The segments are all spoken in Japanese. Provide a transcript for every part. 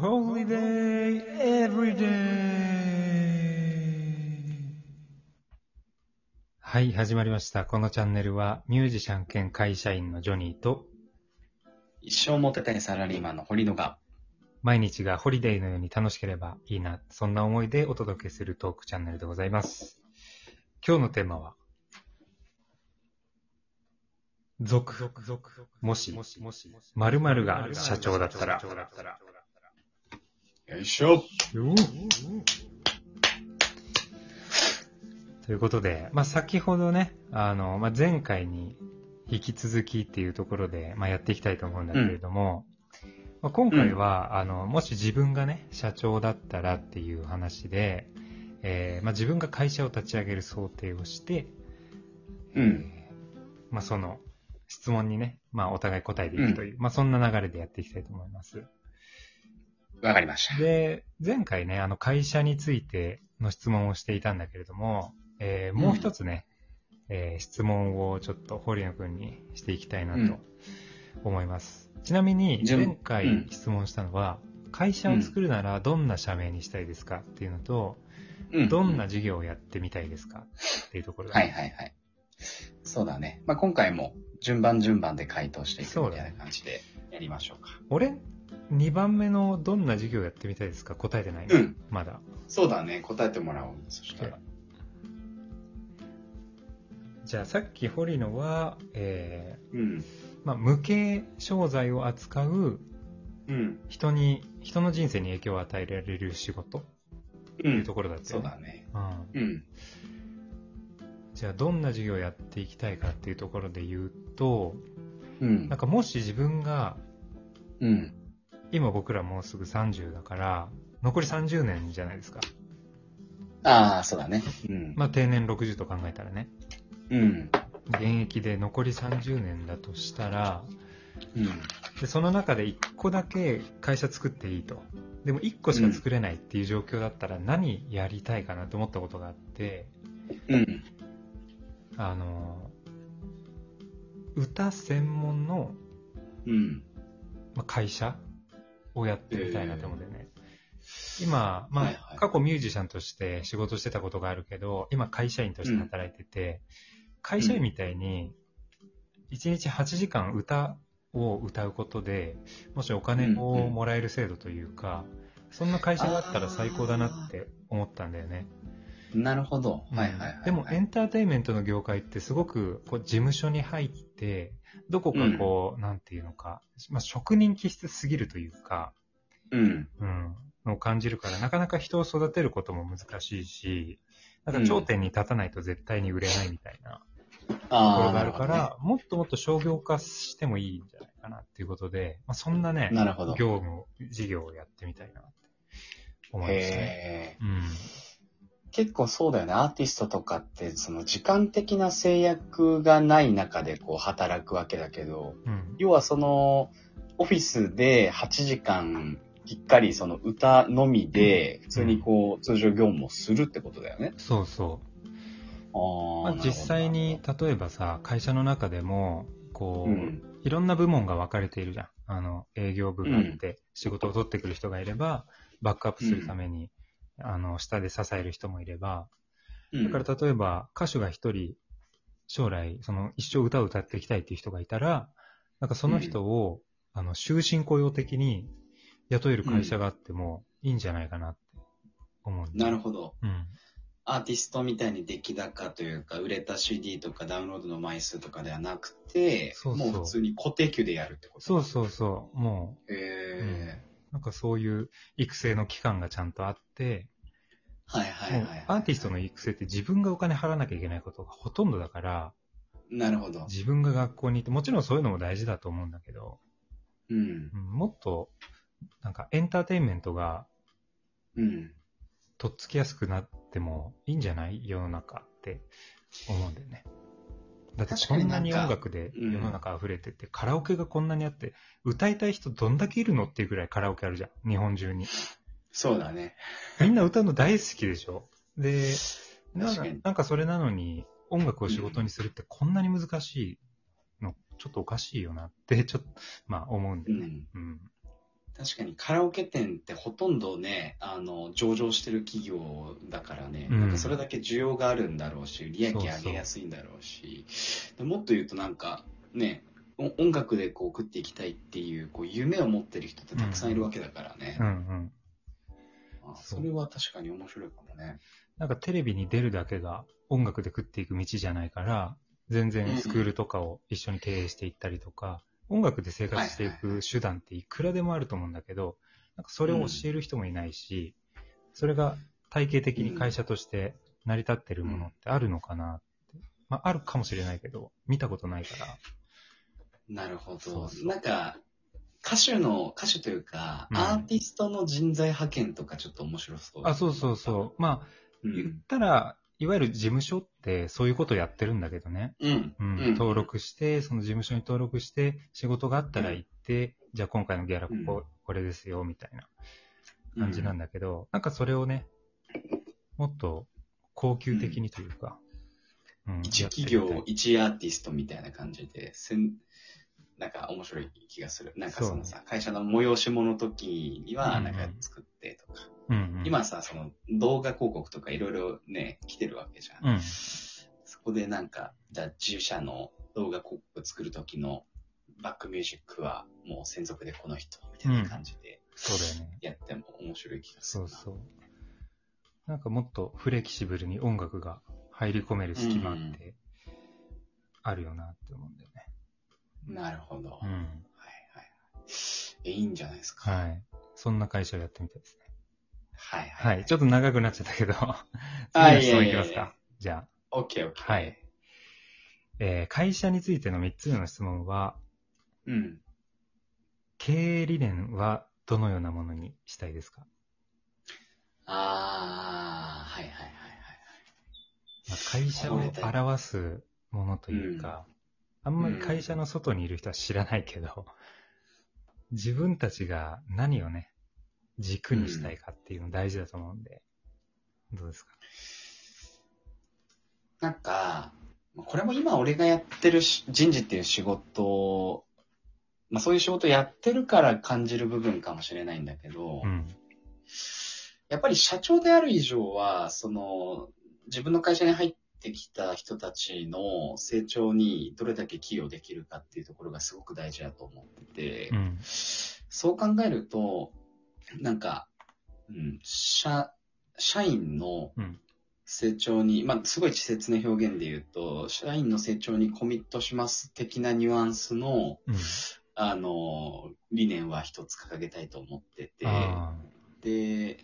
Holiday Everyday はい、始まりました。このチャンネルはミュージシャン兼会社員のジョニーと一生モテたいサラリーマンの堀野が、毎日がホリデーのように楽しければいいな、そんな思いでお届けするトークチャンネルでございます。今日のテーマは、続、もし、〇〇が社長だったら、よいしょということで、まあ、先ほどね、あの、まあ、前回に引き続きっていうところで、まあ、やっていきたいと思うんだけれども、まあ、今回は、あの、もし自分がね、社長だったらっていう話で、えーまあ、自分が会社を立ち上げる想定をして、うん。まあ、その質問にね、まあ、お互い答えていくという、まあ、そんな流れでやっていきたいと思います。わかりました。で、前回ね、あの会社についての質問をしていたんだけれども、えーもう一つね、えー質問をちょっと堀野くんにしていきたいなとうん思います。ちなみに、順前回うん質問したのは、会社を作るならどんな社名にしたいですかっていうのと、うんどんな事業をやってみたいですかっていうところだはねいはいはい。そうだね。まあ、今回も順番順番で回答していくみたいな感じでやりましょうか。俺、2番目のどんな事業をやってみたいですか？答えてないの、うん。まだ。そうだね。答えてもらおう。そしたら。じゃあさっき堀野は、えーうん。まあ、無形商材を扱ううん。人に、人の人生に影響を与えられる仕事？ってう。いうんところだったそうよね。だね。うん。うん。じゃあ、どんな事業をやっていきたいかっていうところで言うと、うんなん。かもし自分が、うん。今僕らもうすぐ30だから、残り30年じゃないですか。ああ、そうだね。うん。まあ、定年60と考えたらね。うん。現役で残り30年だとしたら、うん。でその中で1個だけ会社作っていいと。でも1個しか作れないっていう状況だったら何やりたいかなと思ったことがあって、うん。あの、歌専門の、うん。まあ、会社をやってみたいなと思うんだよね。今、まあ、はいはい過去ミュージシャンとして仕事してたことがあるけど、今会社員として働いてて、会社員みたいに、1日8時間歌を歌うことで、もしお金をもらえる制度というか、そんな会社があったら最高だなって思ったんだよね。なるほど。うんはいはいはい。でもエンターテインメントの業界ってすごくこう事務所に入って、どこかこう、なんていうのか、まあ、職人気質すぎるというか、うん。うん、のを感じるから、なかなか人を育てることも難しいし、なんか頂点に立たないと絶対に売れないみたいなとこああ、ろがあるなるほどね。から、もっともっと商業化してもいいんじゃないかなっていうことで、まあ、そんなね、な。業務、事業をやってみたいなって思いますね。うん。結構そうだよね。アーティストとかって、その時間的な制約がない中でこう働くわけだけど、うん。要はその、オフィスで8時間、きっかりその歌のみで、普通にこう、通常業務をするってことだよね。そうそう。まあ、あー実際に、例えばさ、会社の中でも、こう、うんいろんな部門が分かれているじゃん。あの、営業部があって、仕事を取ってくる人がいれば、バックアップするために、あの、下で支える人もいれば、うん。だから例えば、歌手が一人、将来、その、一生歌を歌っていきたいっていう人がいたら、なんかその人を、あの、終身雇用的に雇える会社があってもいいんじゃないかなって思うなるほど。うん。アーティストみたいに出来高というか、売れた CD とかダウンロードの枚数とかではなくて、そうそう。もう普通に固定給でやるってことそうそうそう。もう、へえ、なんかそういう育成の期間がちゃんとあって、はいはいはいはい。アーティストの育成って自分がお金払わなきゃいけないことがほとんどだから、なるほど。自分が学校に行って、もちろんそういうのも大事だと思うんだけど、うん。うんもっと、なんかエンターテインメントがうん。とっつきやすくなってもいいんじゃない？世の中って思うんだよね。だってこんなに音楽で世の中溢れてて、カラオケがこんなにあって、歌いたい人どんだけいるのっていうぐらいカラオケあるじゃん。日本中に。そうだね。みんな歌うの大好きでしょ？で、なんかそれなのに、音楽を仕事にするってこんなに難しいの、ちょっとおかしいよなって、ちょっと、まあ思うんだよね。うん。うん。確かにカラオケ店ってほとんどね、あの、上場してる企業だからね、うんなんかそれだけ需要があるんだろうし、利益上げやすいんだろうし、でもっと言うとなんか、ね、お音楽でこう食っていきたいっていう、こう夢を持ってる人ってたくさんいるわけだからね。うんうん。うそれは確かに面白いかもね。なんかテレビに出るだけが音楽で食っていく道じゃないから、全然スクールとかを一緒に経営していったりとか、音楽で生活していく手段っていくらでもあると思うんだけど、なんかそれを教える人もいないし、それが体系的に会社として成り立ってるものってあるのかなって。まあ、あるかもしれないけど、見たことないから。なるほど。そうそうなんか、歌手の、歌手というか、うんアーティストの人材派遣とかちょっと面白そう。あ、そうそうそう。まあ、う言っん。たら、いわゆる事務所ってそういうことやってるんだけどね。うん。うん。うん。登録して、その事務所に登録して、仕事があったら行って、じゃあ今回のギャラここ、うん。これですよ、みたいな感じなんだけど、なんかそれをね、もっと高級的にというか、うん一企業、一アーティストみたいな感じで、せんなんか面白い気がする。なんかそのさ、会社の催し物の時には、うんなんか作ってとか。うんうん、今さ、その動画広告とかいろいろね、来てるわけじゃん。うん、そこでなんか、じゃあ自社の動画広告作る時のバックミュージックはもう専属でこの人みたいな感じでそうだよね。やっても面白い気がするな。そうそう。なんかもっとフレキシブルに音楽が入り込める隙間ってあるよなって思うんだよね。なるほど。はいうん。はい。え、いいんじゃないですか。はい。そんな会社をやってみたいですね。はいは。はいちょっと長くなっちゃったけど、あ 次の質問いきますか。じゃオッケーオッケー。あ。はい。。えー会社についての3つ目の質問は、うん。経営理念はどのようなものにしたいですか、あー、はいはいはいはい。まあ、会社を表すものというか、あんまり会社の外にいる人は知らないけど、自分たちが何をね、軸にしたいかっていうの大事だと思うんで、どうですか？なんか、これも今俺がやってるし人事っていう仕事、まあそういう仕事やってるから感じる部分かもしれないんだけど、うん。やっぱり社長である以上は、その、自分の会社に入ってきた人たちの成長にどれだけ寄与できるかっていうところがすごく大事だと思ってて、うん。そう考えると、なんか、うん、社、社員のうん成長に、まあ、すごい稚拙な表現で言うと、社員の成長にコミットします的なニュアンスの、うん。あの、理念は一つ掲げたいと思ってて、あで、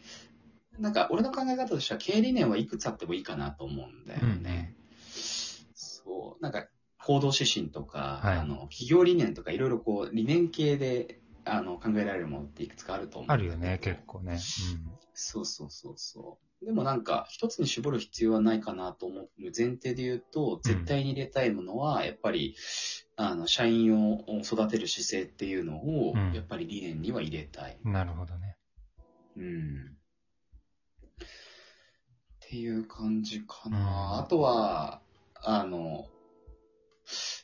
なんか俺の考え方としては経営理念はいくつあってもいいかなと思うんだよね。そう、なんか行動指針とか、はいあの企業理念とかいろいろこう理念系であの考えられるものっていくつかあると思うんあるよね、結構ね。そうそうそうそう。でもなんか一つに絞る必要はないかなと思う前提で言うと、絶対に入れたいものは、やっぱり、あの、社員を育てる姿勢っていうのをうん、やっぱり理念には入れたい。うん。なるほどね。うん。っていう感じかな。うんあとは、あの、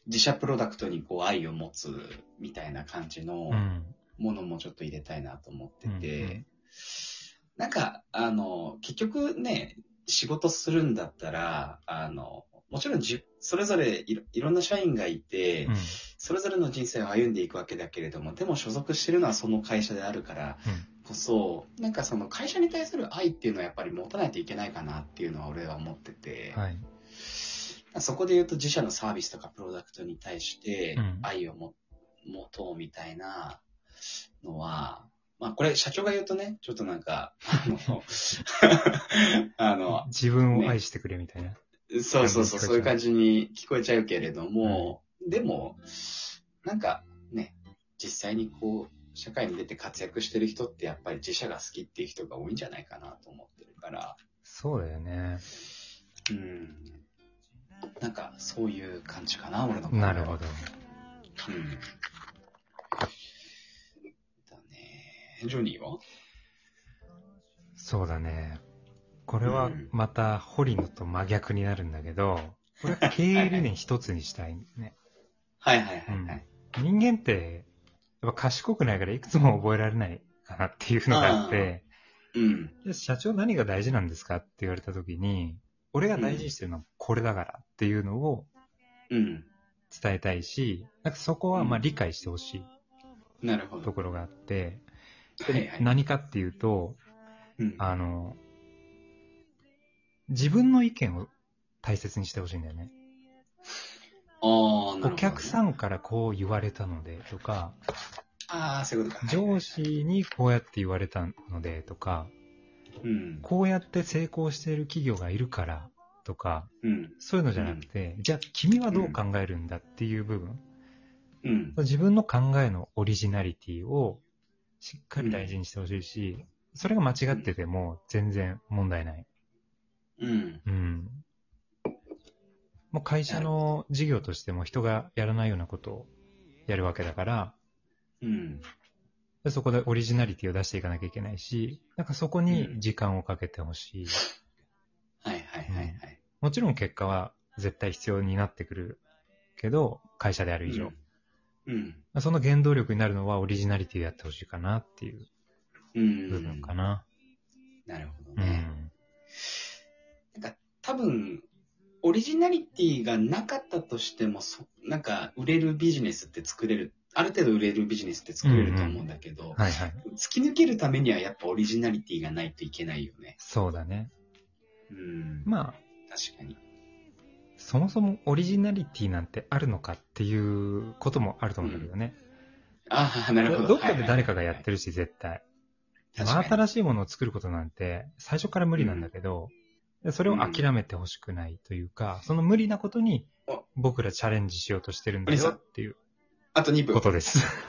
自社プロダクトにこう愛を持つみたいな感じのうん。ものもちょっと入れたいなと思ってて、うんうんなんか、あの、結局ね、仕事するんだったら、あの、もちろんじ、それぞれいろいろんな社員がいて、うん。それぞれの人生を歩んでいくわけだけれども、でも所属してるのはその会社であるからこそ、なんかその会社に対する愛っていうのはやっぱり持たないといけないかなっていうのは俺は思ってて、はい。そこで言うと自社のサービスとかプロダクトに対してうん愛をも持とうみたいなのは、まあこれ社長が言うとね、ちょっとなんか、あの、あの、自分を愛してくれみたいな。そうそうそう、そういう感じに聞こえちゃうけれども、でも、なんかね、実際にこう、社会に出て活躍してる人ってやっぱり自社が好きっていう人が多いんじゃないかなと思ってるから、そうだよね。うん。なんか、そういう感じかな、俺の考えはなるほど。うん。だね。ジョニーは？そうだね。これはうんまた堀野と真逆になるんだけど、これは経営理念一つにしたいんだよね。はいはいはいはい。人間ってぱ賢くないからいくつも覚えられないかなっていうのがあって、うん。で社長何が大事なんですかって言われた時に、俺が大事にしてるのはこれだからっていうのをうん。伝えたいし、なんかそこはまあうん理解してほしいなるほど。ところがあって、はいはい。何かっていうと、うんあの、自分の意見を大切にしてほしいんだよね。あーなるほどねお客さんからこう言われたのでとか、ああ、そういうことか。上司にこうやって言われたのでとか、うん。こうやって成功している企業がいるからとか、うん。そういうのじゃなくて、じゃあ君はどう考えるんだっていう部分、うん。自分の考えのオリジナリティをしっかり大事にしてほしいし、それが間違ってても全然問題ない。うん。うん。もう会社の事業としても人がやらないようなことをやるわけだから、うん。でそこでオリジナリティを出していかなきゃいけないし、なんかそこに時間をかけてほしい。はいはいはいはい。もちろん結果は絶対必要になってくるけど、会社である以上。うん。その原動力になるのはオリジナリティでやってほしいかなっていううん。部分かな。なるほどうね。多分、オリジナリティがなかったとしても、そなんか売れるビジネスって作れる、ある程度売れるビジネスって作れると思うんだけど、はいはい。突き抜けるためにはやっぱオリジナリティがないといけないよね。そうだね。うん。まあ、確かに。そもそもオリジナリティなんてあるのかっていうこともあると思うんだけどね。ああ、なるほど。どっかで誰かがやってるし、絶対。確かに真新しいものを作ることなんて最初から無理なんだけど、でそれを諦めてほしくないというか、その無理なことにお僕らチャレンジしようとしてるんだよっていうあと2分こ。とです。